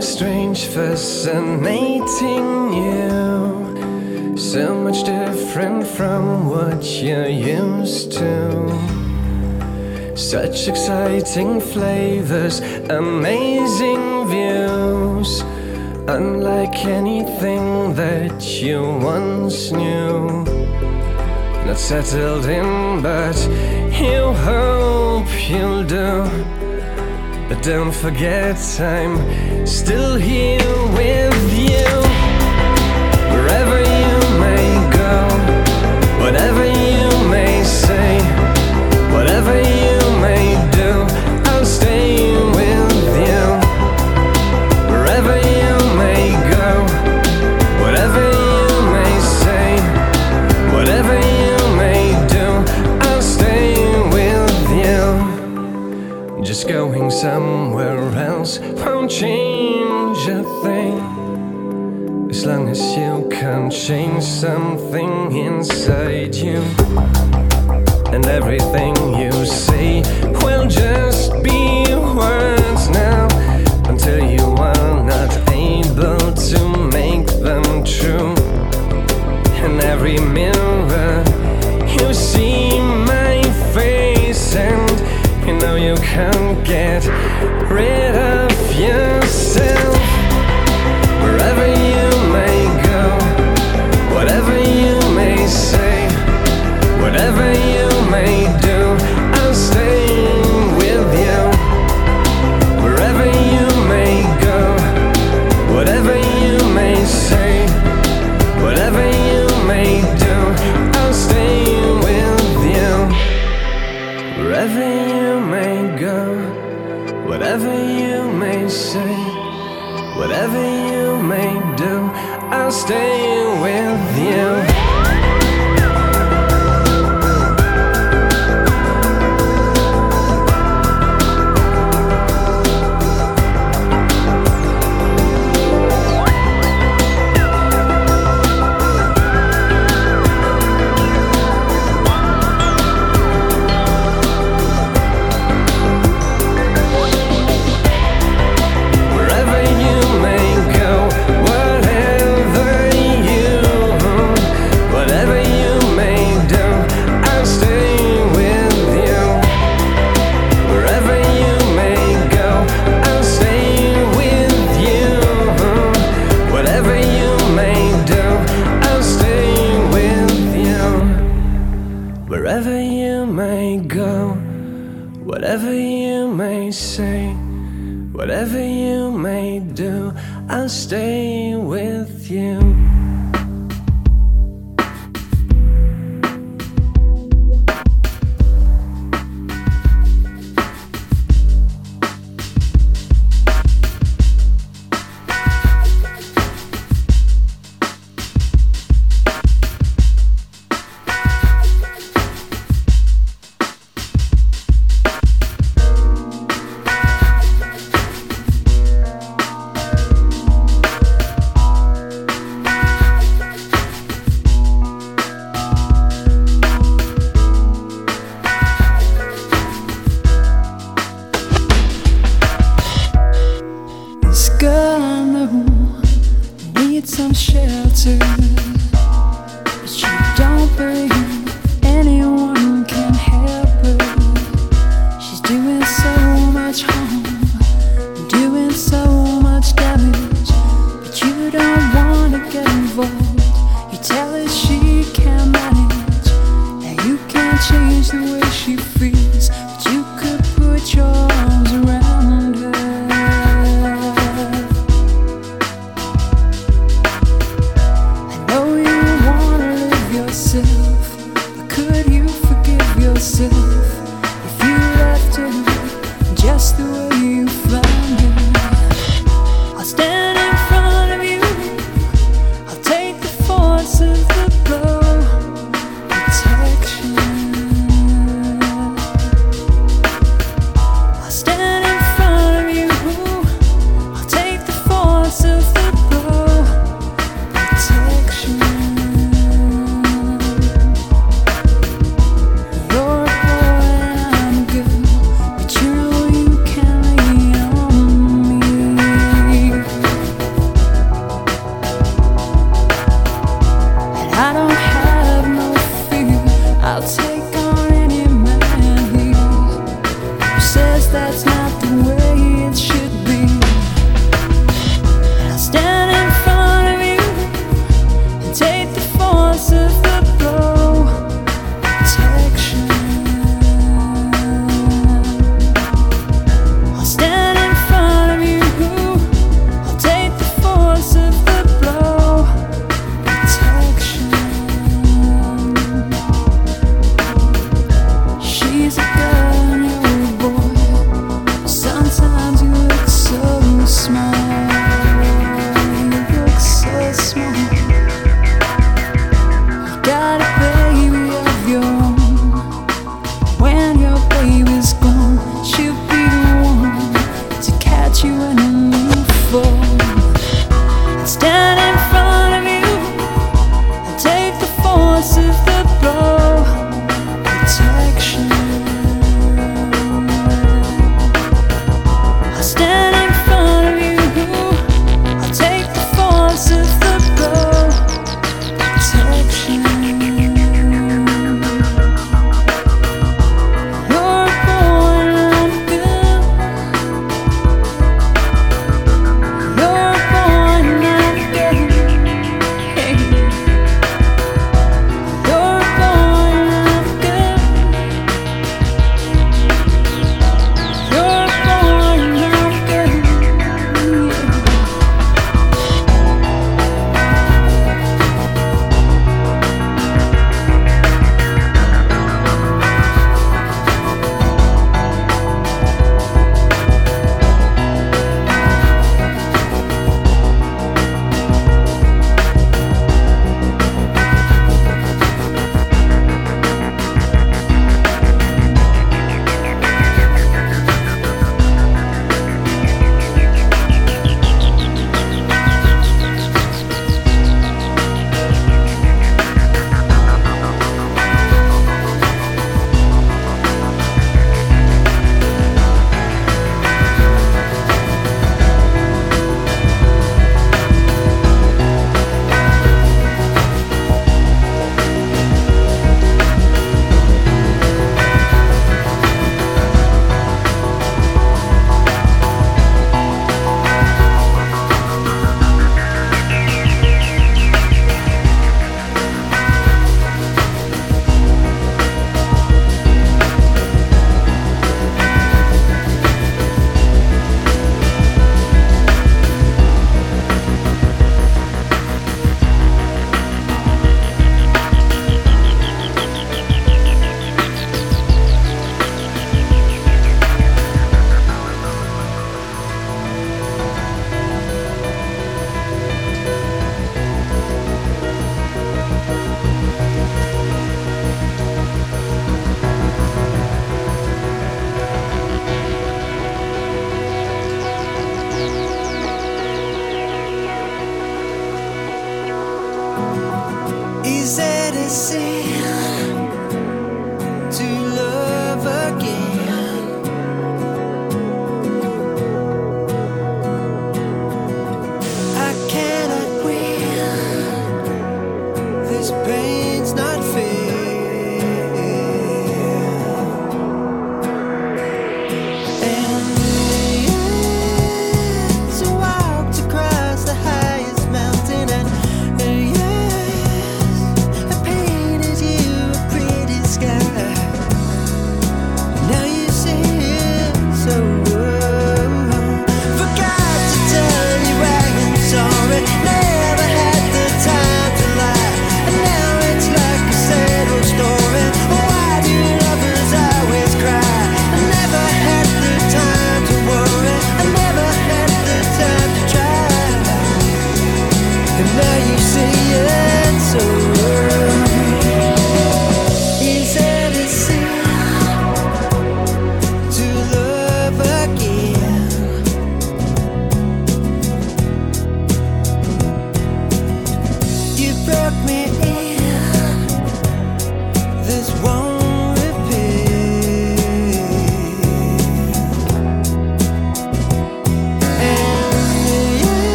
strange fascinating you. So much different from what you're used to. Such exciting flavors, amazing views. Unlike anything that you once knew. Not settled in, but you hope you'll do don't forget I'm still here with change something inside you, and everything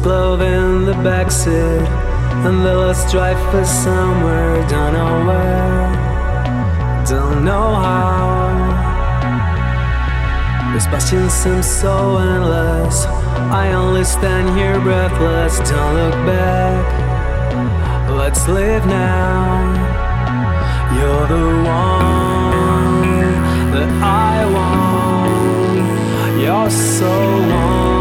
make love in the backseat, and then let's drive for somewhere, don't know where, don't know how. This passion seems so endless. I only stand here breathless, don't look back. Let's live now. You're the one that I want. You're so wonderful.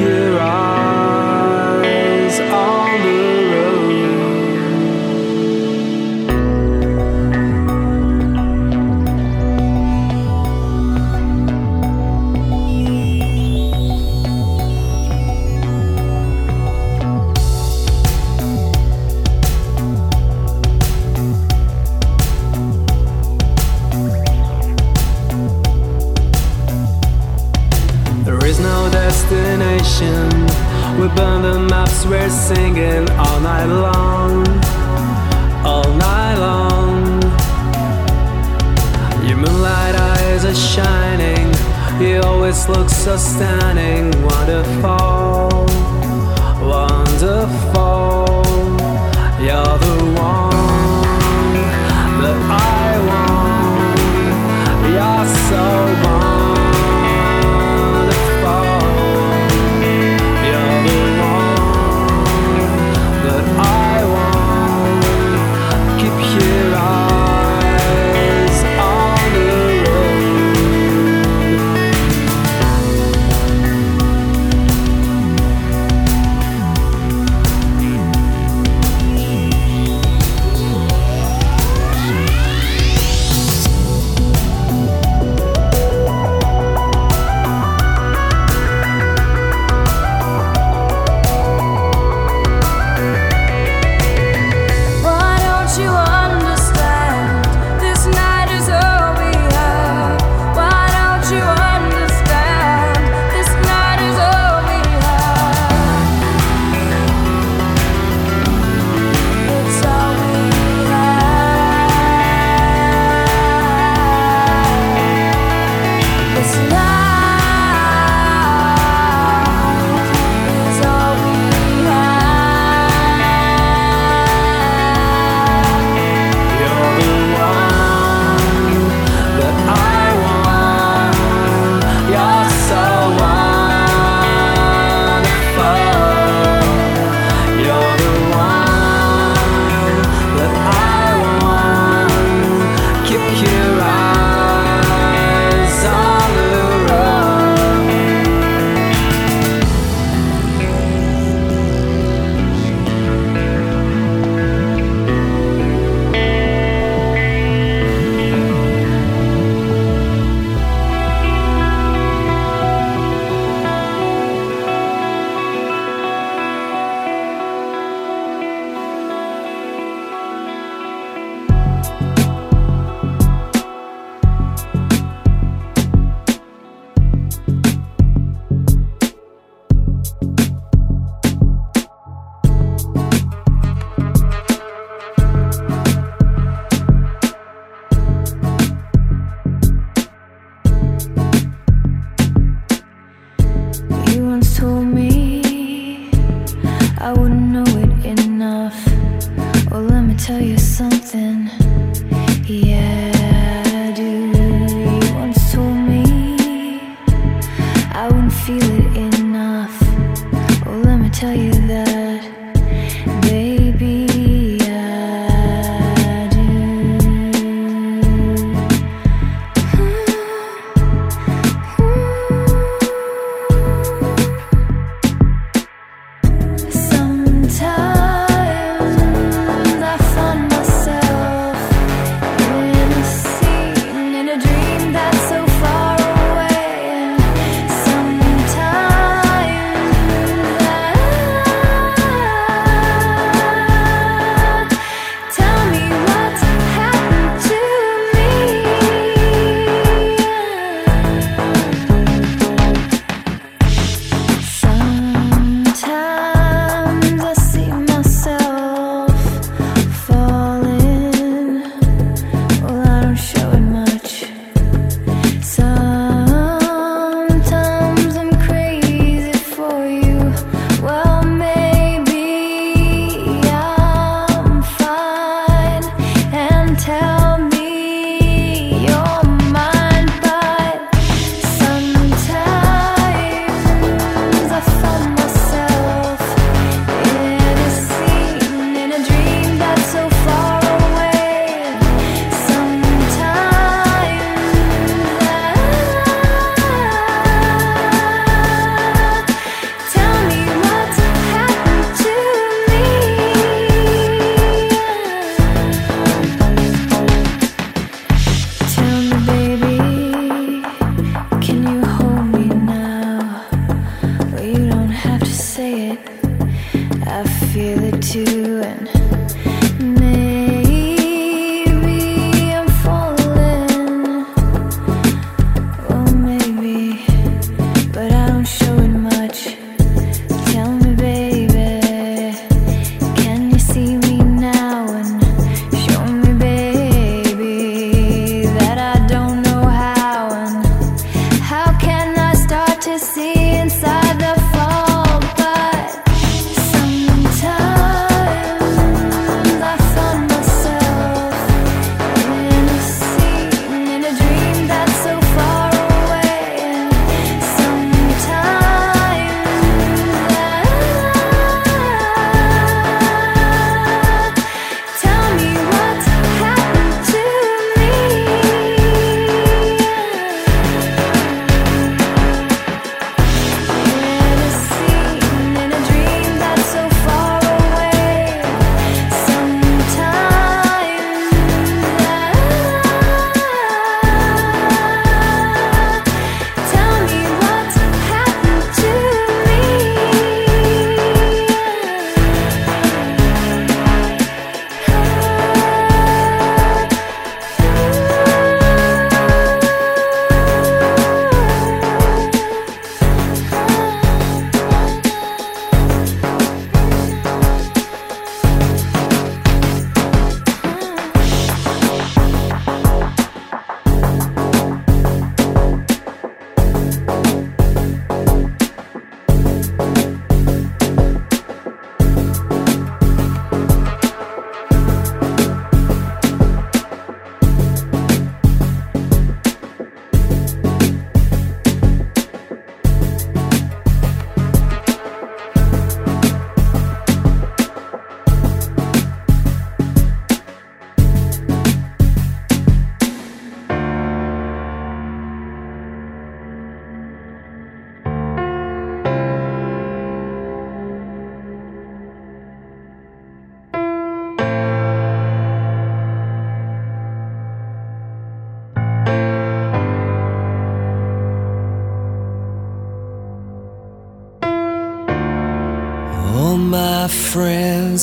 Keep destination. We burn the maps, we're singing all night long. All night long. Your moonlight eyes are shining. You always look so stunning. Wonderful. Wonderful. You're the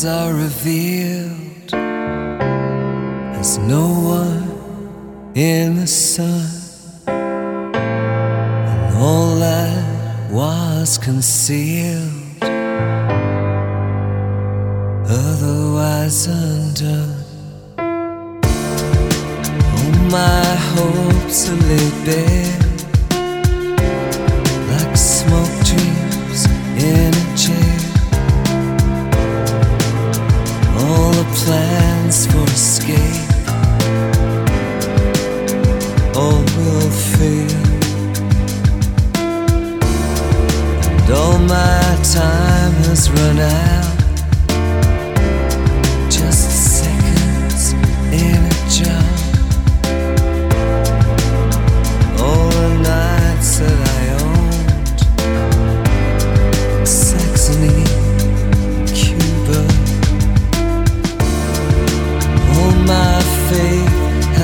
are revealed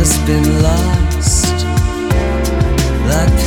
has been lost, like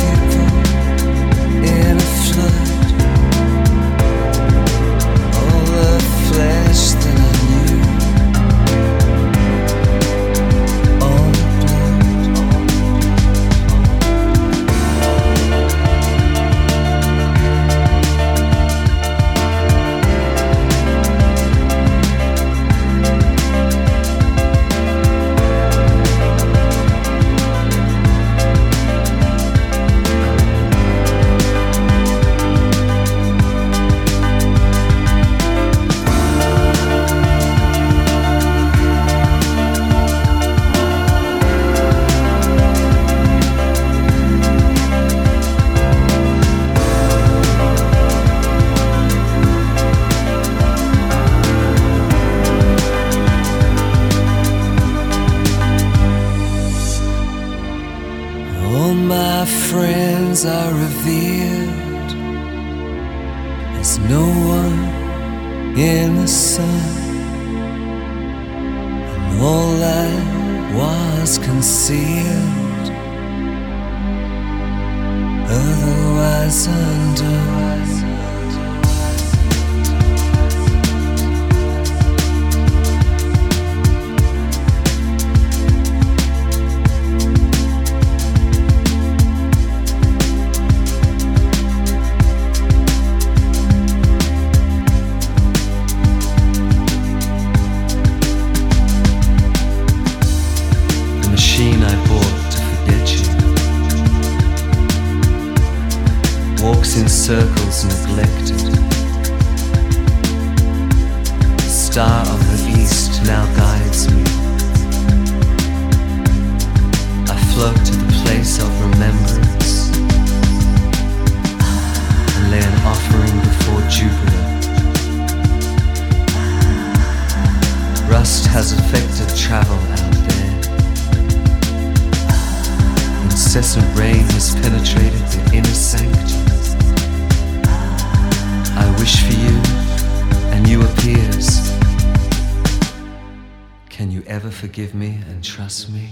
forgive me and trust me?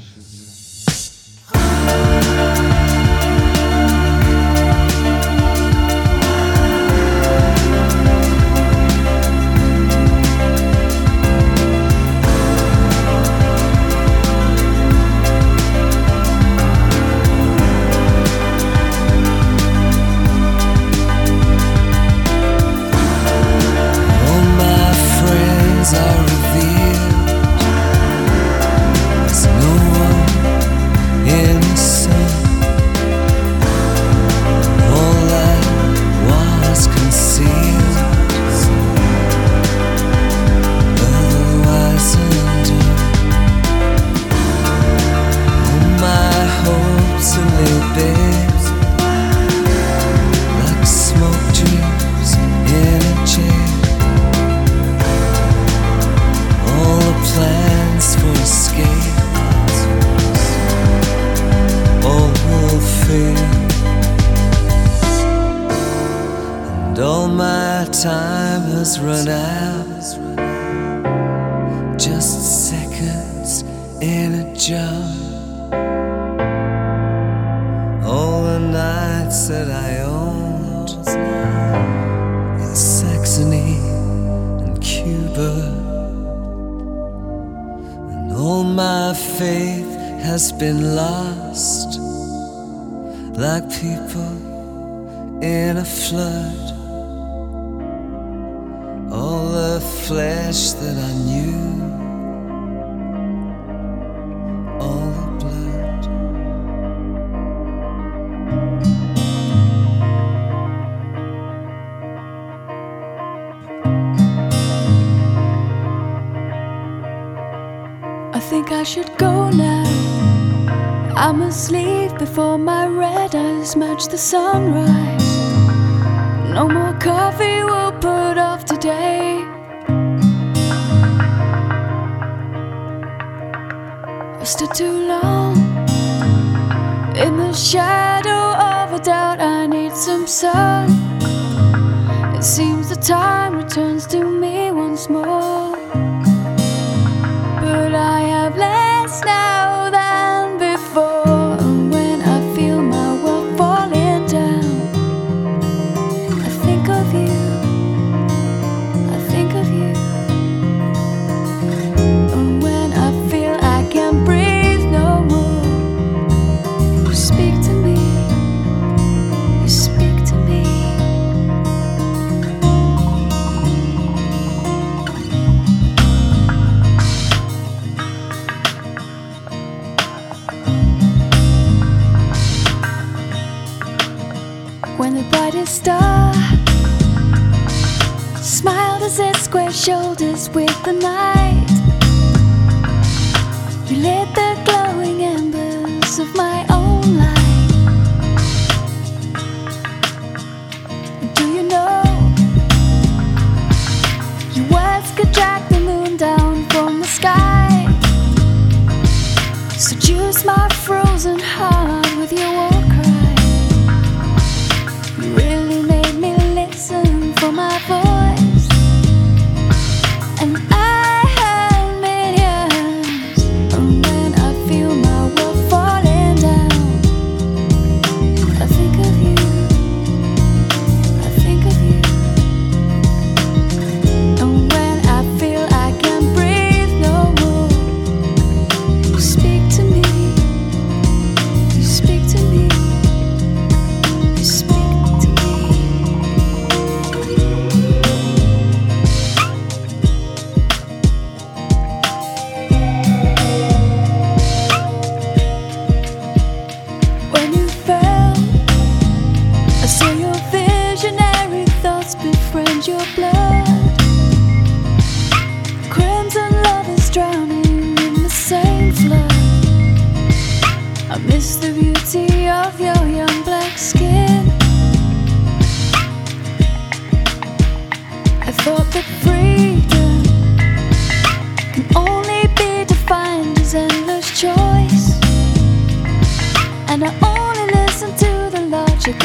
It seems the time returns to me once more. But I have less now. shoulders with a knife. And I only listen to the logic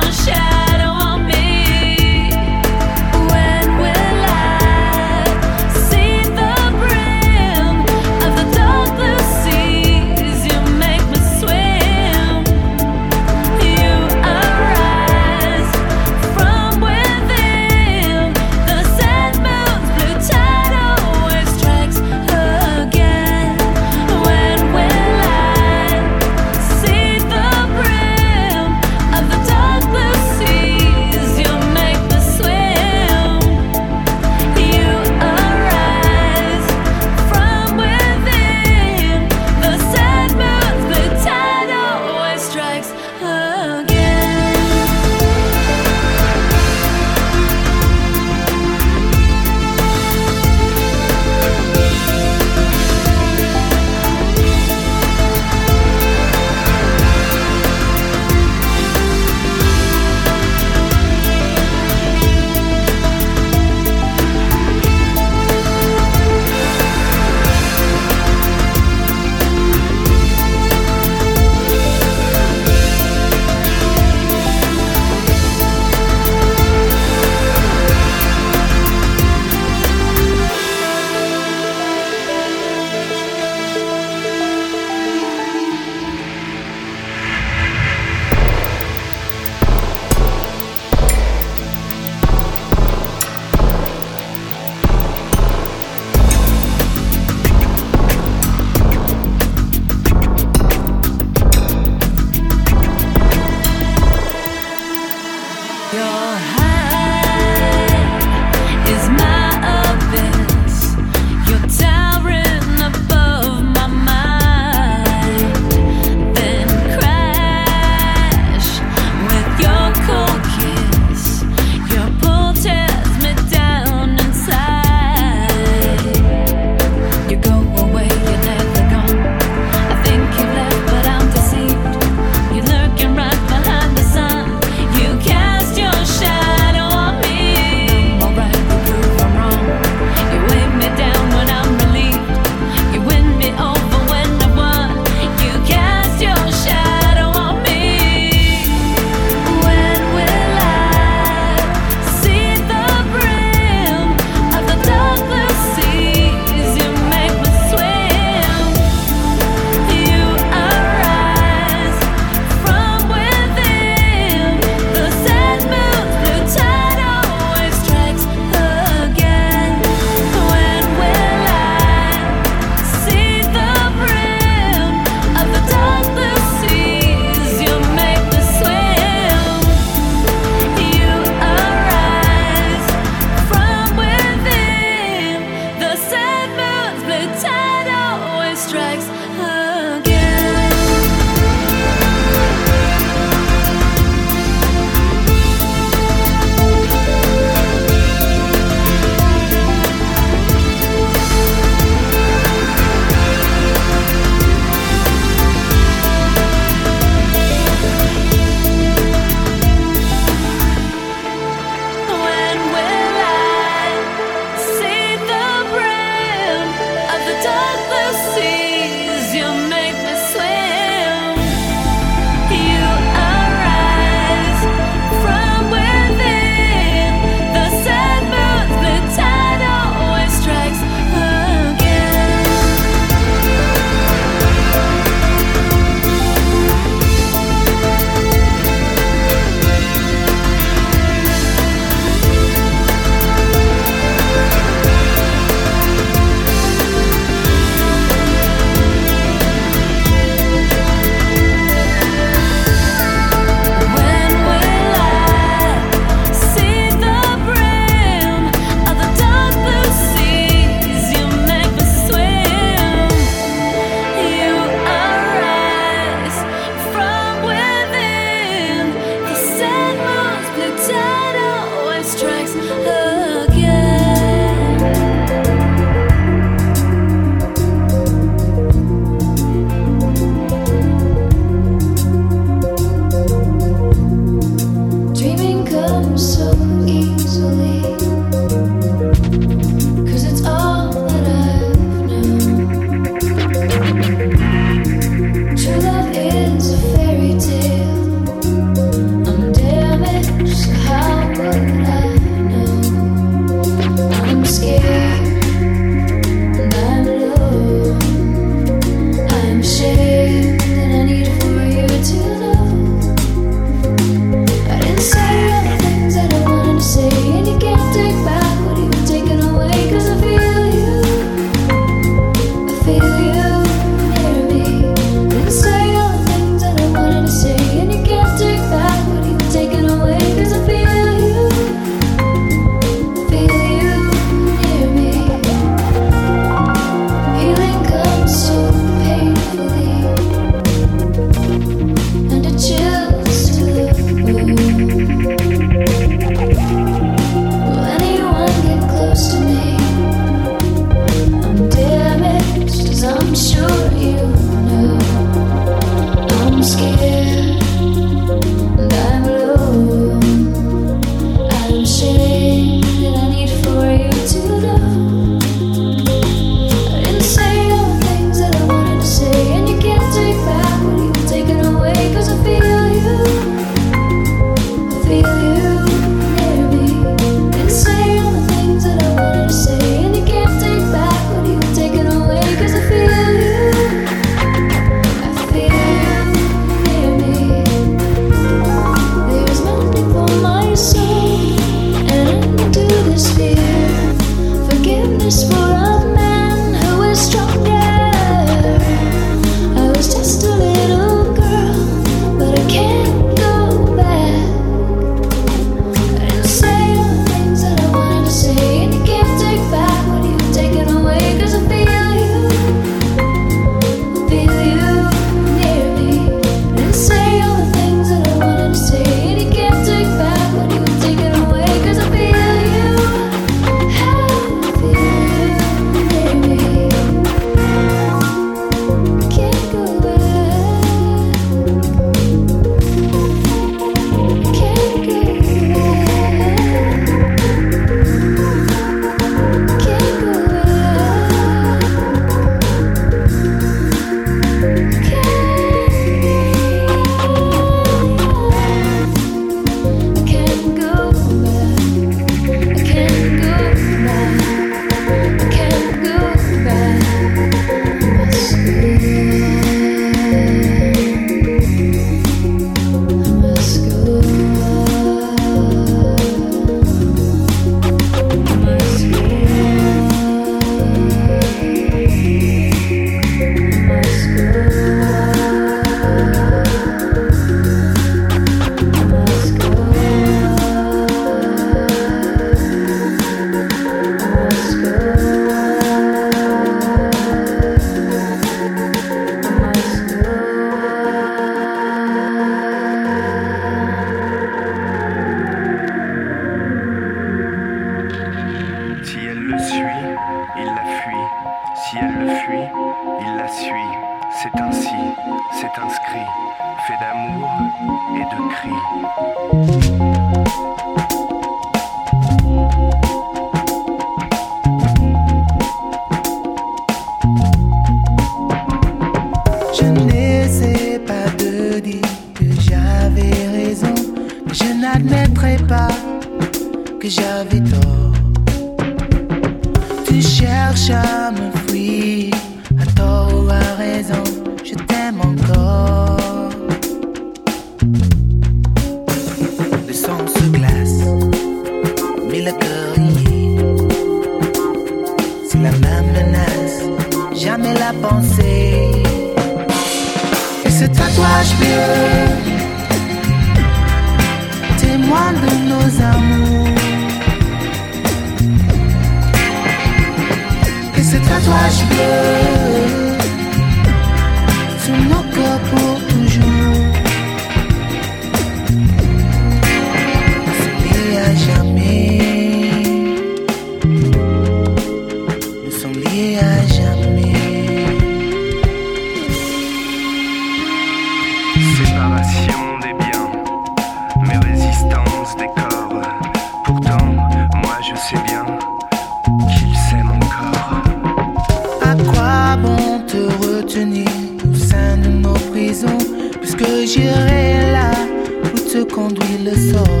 corazón.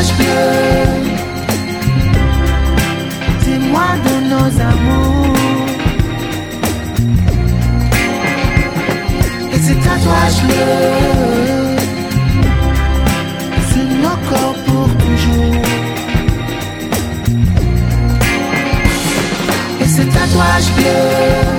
nuages bleus. Dis-moi de nos amours. Et ces tatouages bleus c'est nos corps pour toujours. Et ces tatouages bleus.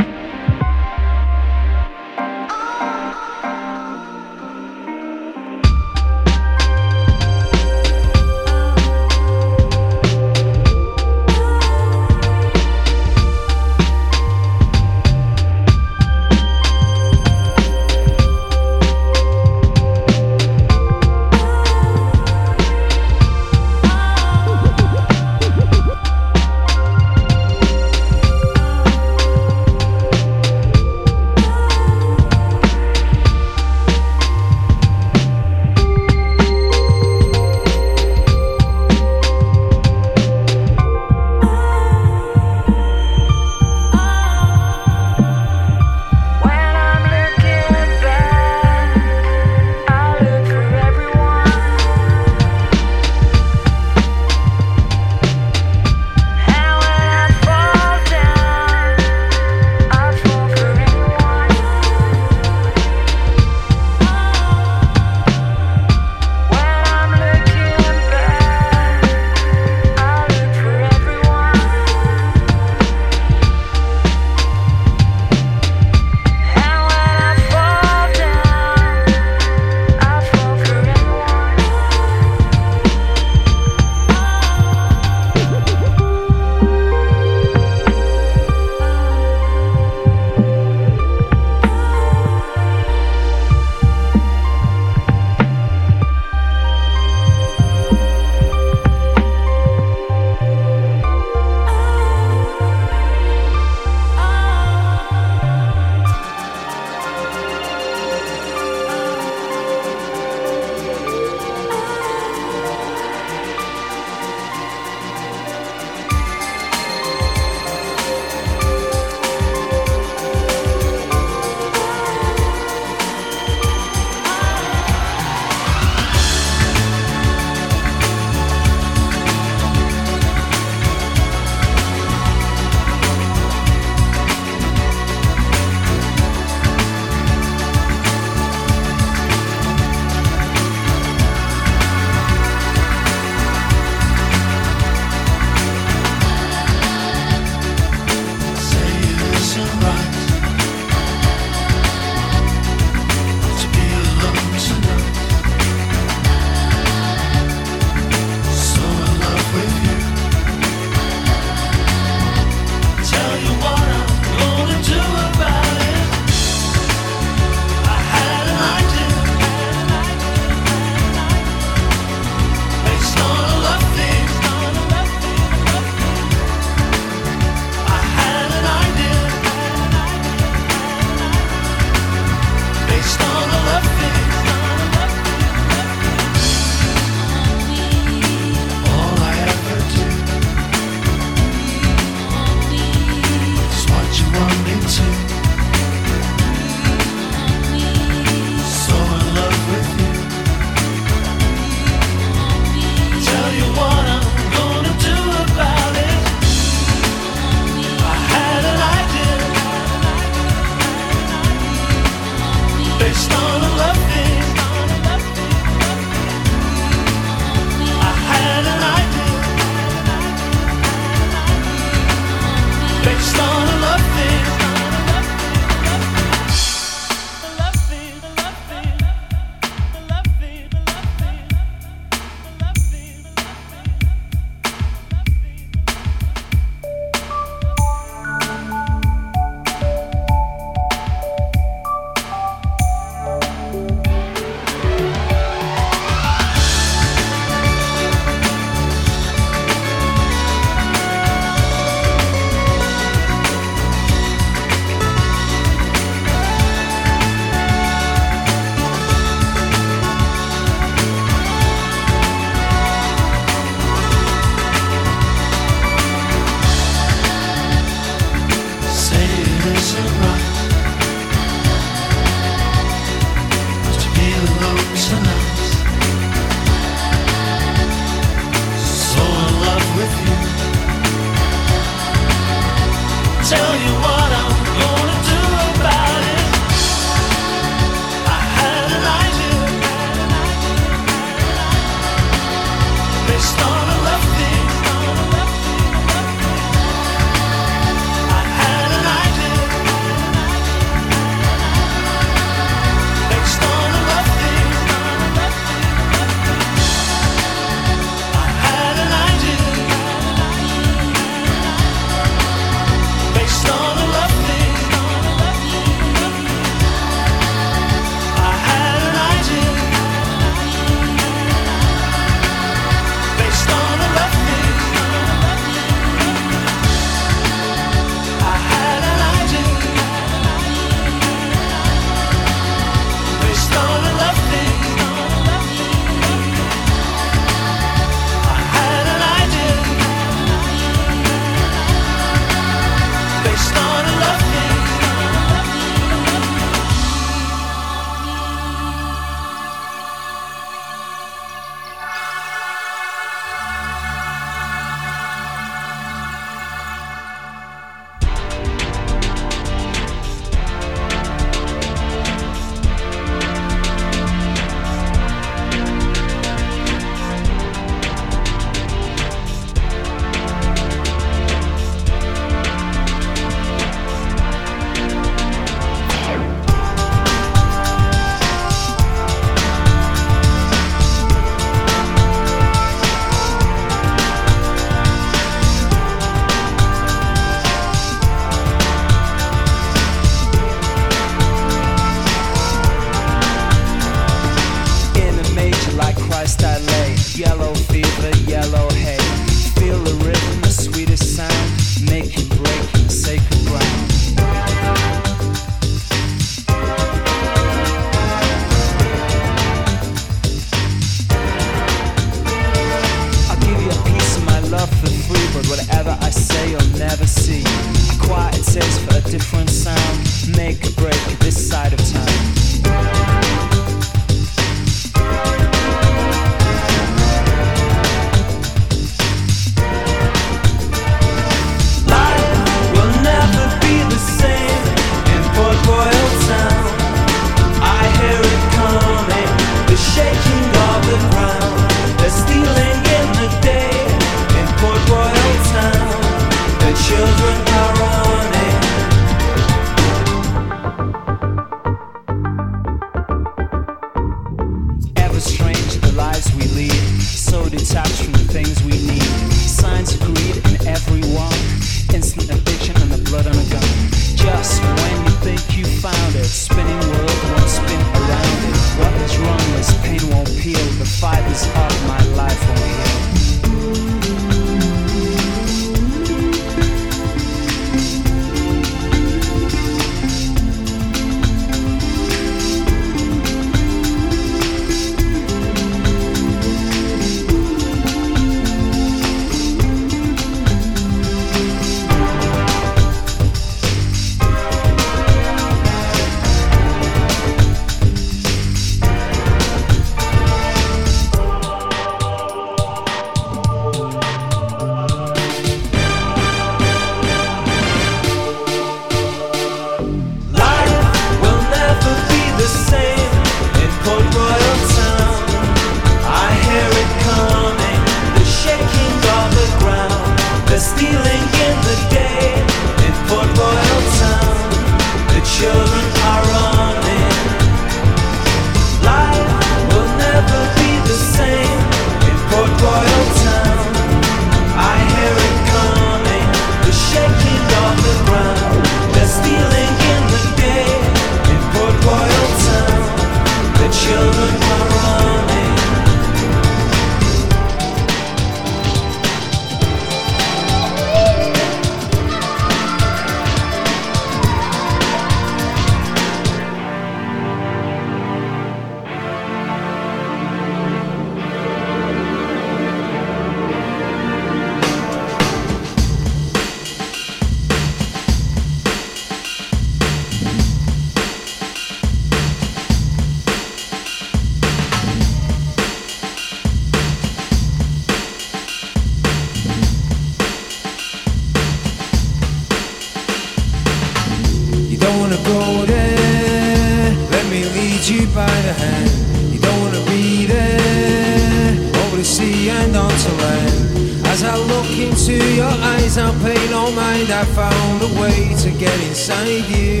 I found a way to get inside you.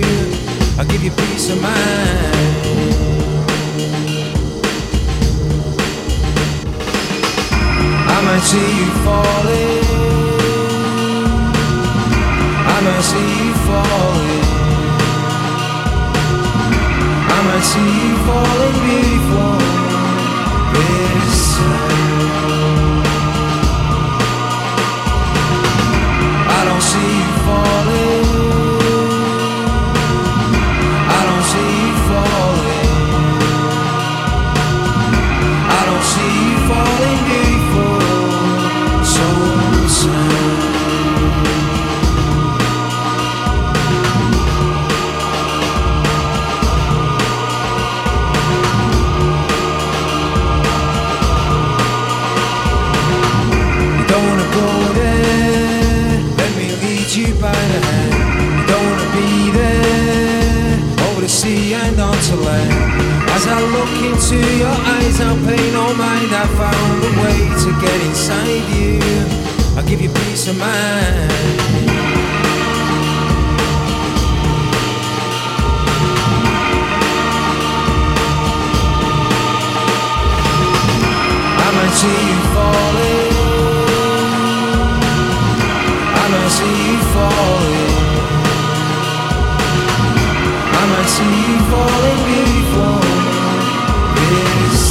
I'll give you peace of mind. I might see you falling. I might see you falling. I might see you falling before this time. don't see you falling. into your eyes. I'll pay no mind. I found a way to get inside you. I'll give you peace of mind. I might see you falling. I might see you falling. I might see you falling before.